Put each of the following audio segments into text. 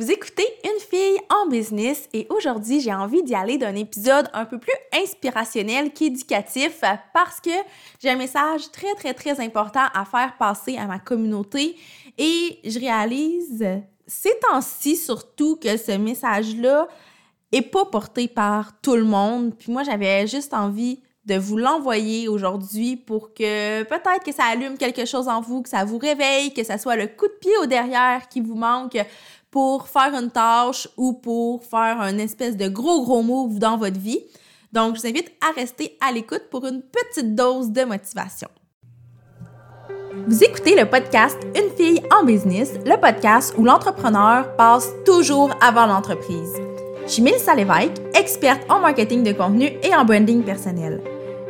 Vous écoutez Une fille en business et aujourd'hui, j'ai envie d'y aller d'un épisode un peu plus inspirationnel qu'éducatif parce que j'ai un message très, très, très important à faire passer à ma communauté et je réalise ces temps-ci surtout que ce message-là est pas porté par tout le monde. Puis moi, j'avais juste envie de vous l'envoyer aujourd'hui pour que peut-être que ça allume quelque chose en vous, que ça vous réveille, que ça soit le coup de pied au derrière qui vous manque pour faire une tâche ou pour faire un espèce de gros gros move dans votre vie. Donc, je vous invite à rester à l'écoute pour une petite dose de motivation. Vous écoutez le podcast Une fille en business, le podcast où l'entrepreneur passe toujours avant l'entreprise. Je suis Mélissa Lévesque, experte en marketing de contenu et en branding personnel.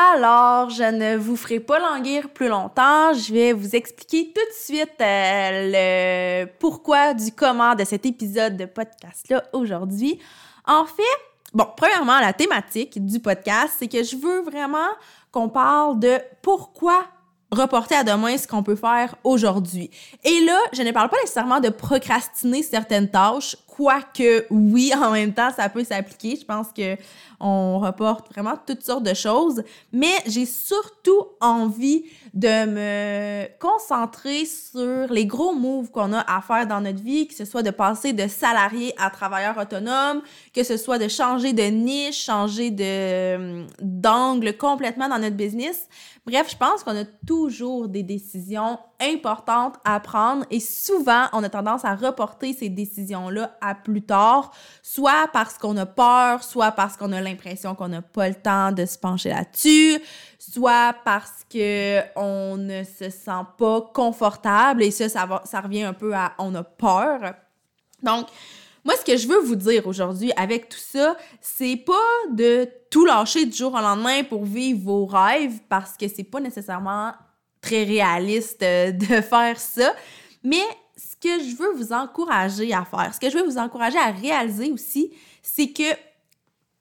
Alors, je ne vous ferai pas languir plus longtemps. Je vais vous expliquer tout de suite euh, le pourquoi du comment de cet épisode de podcast-là aujourd'hui. En fait, bon, premièrement, la thématique du podcast, c'est que je veux vraiment qu'on parle de pourquoi reporter à demain ce qu'on peut faire aujourd'hui. Et là, je ne parle pas nécessairement de procrastiner certaines tâches, quoique oui, en même temps, ça peut s'appliquer. Je pense que on reporte vraiment toutes sortes de choses, mais j'ai surtout envie de me concentrer sur les gros moves qu'on a à faire dans notre vie, que ce soit de passer de salarié à travailleur autonome, que ce soit de changer de niche, changer de d'angle complètement dans notre business. Bref, je pense qu'on a toujours des décisions importantes à prendre et souvent, on a tendance à reporter ces décisions-là à plus tard, soit parce qu'on a peur, soit parce qu'on a l'impression qu'on n'a pas le temps de se pencher là-dessus, soit parce que on ne se sent pas confortable et ça, ça, ça revient un peu à on a peur. Donc, moi, ce que je veux vous dire aujourd'hui avec tout ça, c'est pas de tout lâcher du jour au lendemain pour vivre vos rêves parce que c'est pas nécessairement très réaliste euh, de faire ça, mais ce que je veux vous encourager à faire, ce que je veux vous encourager à réaliser aussi, c'est que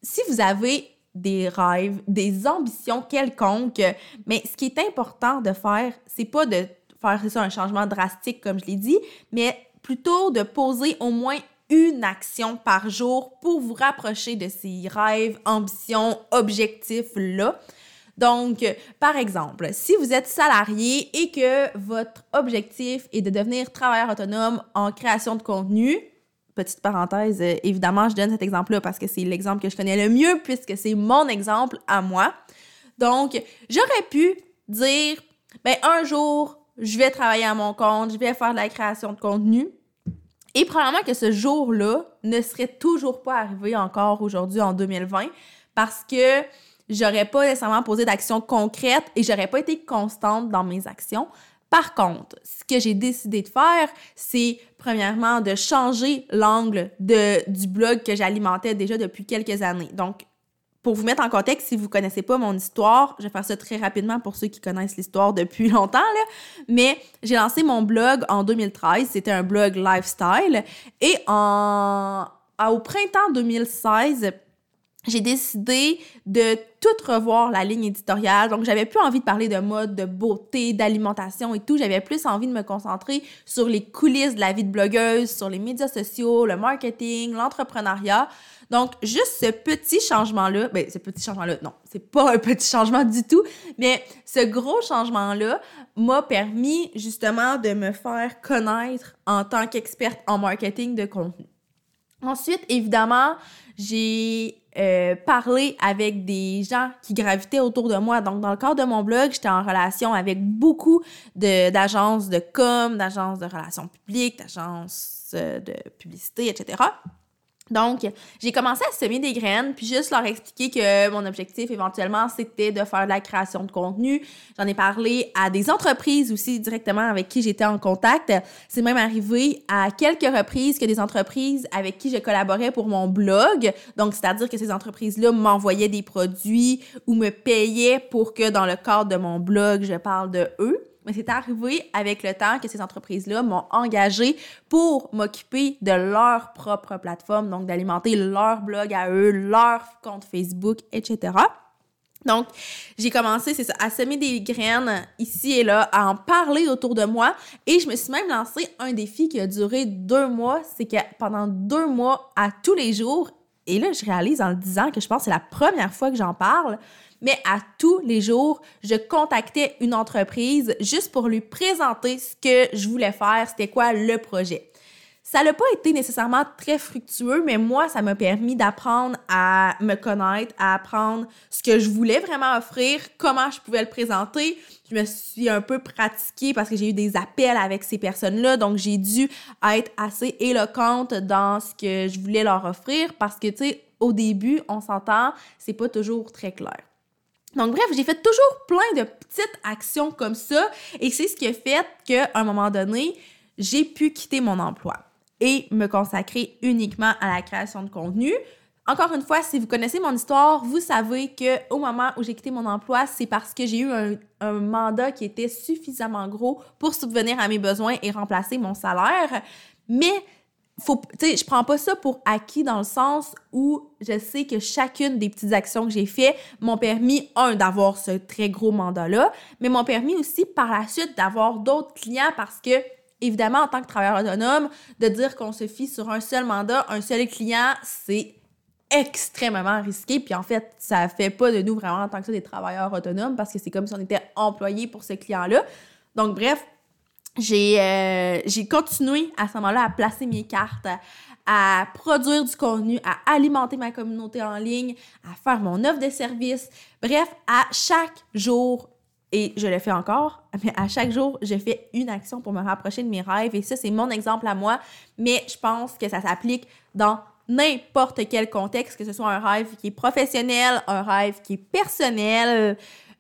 si vous avez des rêves, des ambitions quelconques, mais ce qui est important de faire, c'est pas de faire ça un changement drastique comme je l'ai dit, mais plutôt de poser au moins une action par jour pour vous rapprocher de ces rêves, ambitions, objectifs-là. Donc, par exemple, si vous êtes salarié et que votre objectif est de devenir travailleur autonome en création de contenu, petite parenthèse, euh, évidemment, je donne cet exemple-là parce que c'est l'exemple que je connais le mieux puisque c'est mon exemple à moi. Donc, j'aurais pu dire, ben, un jour, je vais travailler à mon compte, je vais faire de la création de contenu. Et probablement que ce jour-là ne serait toujours pas arrivé encore aujourd'hui en 2020 parce que j'aurais pas nécessairement posé d'actions concrètes et j'aurais pas été constante dans mes actions. Par contre, ce que j'ai décidé de faire, c'est premièrement de changer l'angle du blog que j'alimentais déjà depuis quelques années. Donc, pour vous mettre en contexte, si vous connaissez pas mon histoire, je vais faire ça très rapidement pour ceux qui connaissent l'histoire depuis longtemps, mais j'ai lancé mon blog en 2013, c'était un blog lifestyle, et en, au printemps 2016, j'ai décidé de tout revoir la ligne éditoriale. Donc, j'avais plus envie de parler de mode, de beauté, d'alimentation et tout. J'avais plus envie de me concentrer sur les coulisses de la vie de blogueuse, sur les médias sociaux, le marketing, l'entrepreneuriat. Donc, juste ce petit changement-là, ben, ce petit changement-là, non, c'est pas un petit changement du tout, mais ce gros changement-là m'a permis justement de me faire connaître en tant qu'experte en marketing de contenu. Ensuite, évidemment, j'ai euh, parlé avec des gens qui gravitaient autour de moi. Donc, dans le cadre de mon blog, j'étais en relation avec beaucoup d'agences de, com, d'agences de relations publiques, d'agences euh, de publicité, etc. Donc, j'ai commencé à semer des graines, puis juste leur expliquer que mon objectif éventuellement, c'était de faire de la création de contenu. J'en ai parlé à des entreprises aussi directement avec qui j'étais en contact. C'est même arrivé à quelques reprises que des entreprises avec qui je collaborais pour mon blog. Donc, c'est-à-dire que ces entreprises-là m'envoyaient des produits ou me payaient pour que dans le cadre de mon blog, je parle de eux. Mais c'est arrivé avec le temps que ces entreprises-là m'ont engagé pour m'occuper de leur propre plateforme, donc d'alimenter leur blog à eux, leur compte Facebook, etc. Donc, j'ai commencé, c'est ça, à semer des graines ici et là, à en parler autour de moi. Et je me suis même lancé un défi qui a duré deux mois. C'est que pendant deux mois, à tous les jours, et là, je réalise en le disant que je pense que c'est la première fois que j'en parle, mais à tous les jours, je contactais une entreprise juste pour lui présenter ce que je voulais faire, c'était quoi le projet. Ça n'a pas été nécessairement très fructueux, mais moi, ça m'a permis d'apprendre à me connaître, à apprendre ce que je voulais vraiment offrir, comment je pouvais le présenter. Je me suis un peu pratiquée parce que j'ai eu des appels avec ces personnes-là, donc j'ai dû être assez éloquente dans ce que je voulais leur offrir parce que, tu sais, au début, on s'entend, c'est pas toujours très clair. Donc bref, j'ai fait toujours plein de petites actions comme ça et c'est ce qui a fait qu'à un moment donné, j'ai pu quitter mon emploi et me consacrer uniquement à la création de contenu. Encore une fois, si vous connaissez mon histoire, vous savez que au moment où j'ai quitté mon emploi, c'est parce que j'ai eu un, mandat qui était suffisamment gros pour subvenir à mes besoins et remplacer mon salaire. Mais faut, je prends pas ça pour acquis dans le sens où je sais que chacune des petites actions que j'ai fait m'ont permis, un, d'avoir ce très gros mandat-là, mais m'ont permis aussi par la suite d'avoir d'autres clients parce que, évidemment, en tant que travailleur autonome, de dire qu'on se fie sur un seul mandat, un seul client, c'est extrêmement risqué. Puis en fait, ça fait pas de nous vraiment en tant que ça des travailleurs autonomes parce que c'est comme si on était employé pour ce client-là. Donc, bref, euh, j'ai continué à ce moment-là à placer mes cartes, à produire du contenu, à alimenter ma communauté en ligne, à faire mon offre de service. Bref, à chaque jour, et je le fais encore, mais à chaque jour, je fais une action pour me rapprocher de mes rêves. Et ça, c'est mon exemple à moi, mais je pense que ça s'applique dans n'importe quel contexte, que ce soit un rêve qui est professionnel, un rêve qui est personnel,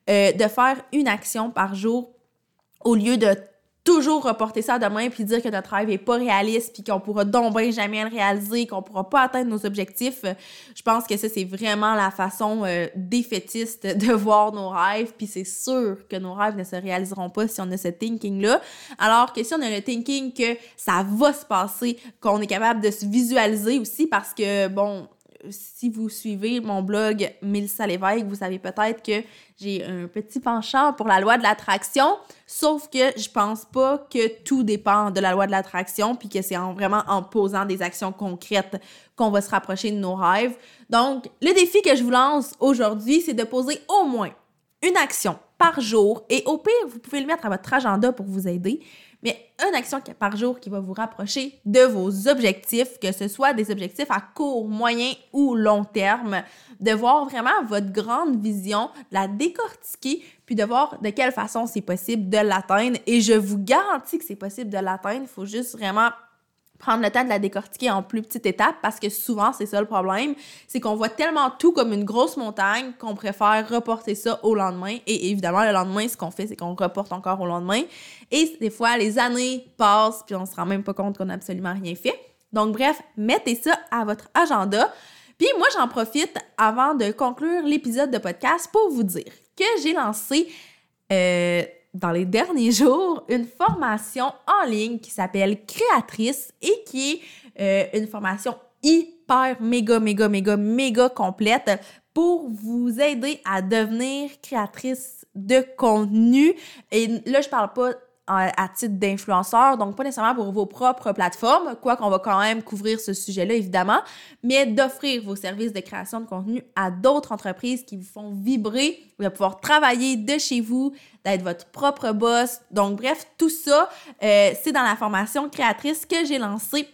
euh, de faire une action par jour au lieu de toujours reporter ça demain puis dire que notre rêve est pas réaliste puis qu'on pourra donc jamais le réaliser, qu'on pourra pas atteindre nos objectifs. Je pense que ça c'est vraiment la façon euh, défaitiste de voir nos rêves puis c'est sûr que nos rêves ne se réaliseront pas si on a ce thinking là. Alors que si on a le thinking que ça va se passer, qu'on est capable de se visualiser aussi parce que bon, si vous suivez mon blog Mélissa Lévesque, vous savez peut-être que j'ai un petit penchant pour la loi de l'attraction, sauf que je pense pas que tout dépend de la loi de l'attraction, puis que c'est vraiment en posant des actions concrètes qu'on va se rapprocher de nos rêves. Donc, le défi que je vous lance aujourd'hui, c'est de poser au moins une action par jour, et au pire, vous pouvez le mettre à votre agenda pour vous aider, mais une action par jour qui va vous rapprocher de vos objectifs, que ce soit des objectifs à court, moyen ou long terme, de voir vraiment votre grande vision, la décortiquer, puis de voir de quelle façon c'est possible de l'atteindre. Et je vous garantis que c'est possible de l'atteindre. Il faut juste vraiment prendre le temps de la décortiquer en plus petites étapes parce que souvent c'est ça le problème, c'est qu'on voit tellement tout comme une grosse montagne qu'on préfère reporter ça au lendemain et évidemment le lendemain ce qu'on fait c'est qu'on reporte encore au lendemain et des fois les années passent puis on se rend même pas compte qu'on n'a absolument rien fait. Donc bref, mettez ça à votre agenda. Puis moi j'en profite avant de conclure l'épisode de podcast pour vous dire que j'ai lancé euh, dans les derniers jours une formation en ligne qui s'appelle Créatrice et qui est euh, une formation hyper méga, méga, méga, méga complète pour vous aider à devenir créatrice de contenu. Et là, je parle pas à titre d'influenceur, donc pas nécessairement pour vos propres plateformes, quoi qu'on va quand même couvrir ce sujet-là évidemment, mais d'offrir vos services de création de contenu à d'autres entreprises qui vous font vibrer, de pouvoir travailler de chez vous, d'être votre propre boss. Donc bref, tout ça, euh, c'est dans la formation créatrice que j'ai lancée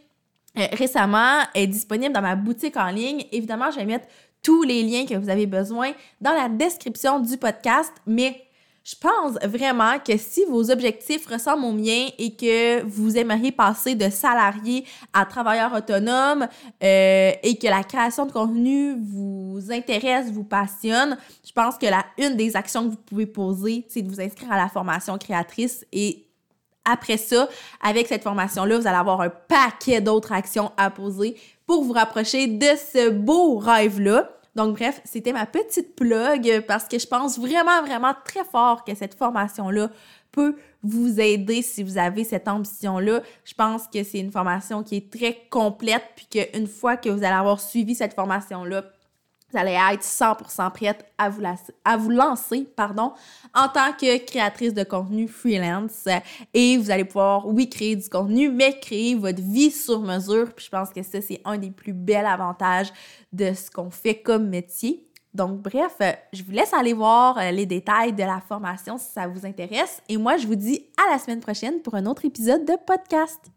euh, récemment, est disponible dans ma boutique en ligne. Évidemment, je vais mettre tous les liens que vous avez besoin dans la description du podcast, mais Je pense vraiment que si vos objectifs ressemblent aux miens et que vous aimeriez passer de salarié à travailleur autonome euh, et que la création de contenu vous intéresse, vous passionne, je pense que la une des actions que vous pouvez poser, c'est de vous inscrire à la formation créatrice et après ça, avec cette formation-là, vous allez avoir un paquet d'autres actions à poser pour vous rapprocher de ce beau rêve-là. Donc bref, c'était ma petite plug parce que je pense vraiment, vraiment très fort que cette formation-là peut vous aider si vous avez cette ambition-là. Je pense que c'est une formation qui est très complète, puis qu'une fois que vous allez avoir suivi cette formation-là, vous allez être 100% prête à vous, à vous lancer pardon, en tant que créatrice de contenu freelance. Et vous allez pouvoir, oui, créer du contenu, mais créer votre vie sur mesure. Puis je pense que ça, c'est un des plus bels avantages de ce qu'on fait comme métier. Donc, bref, je vous laisse aller voir euh, les détails de la formation si ça vous intéresse. Et moi, je vous dis à la semaine prochaine pour un autre épisode de podcast.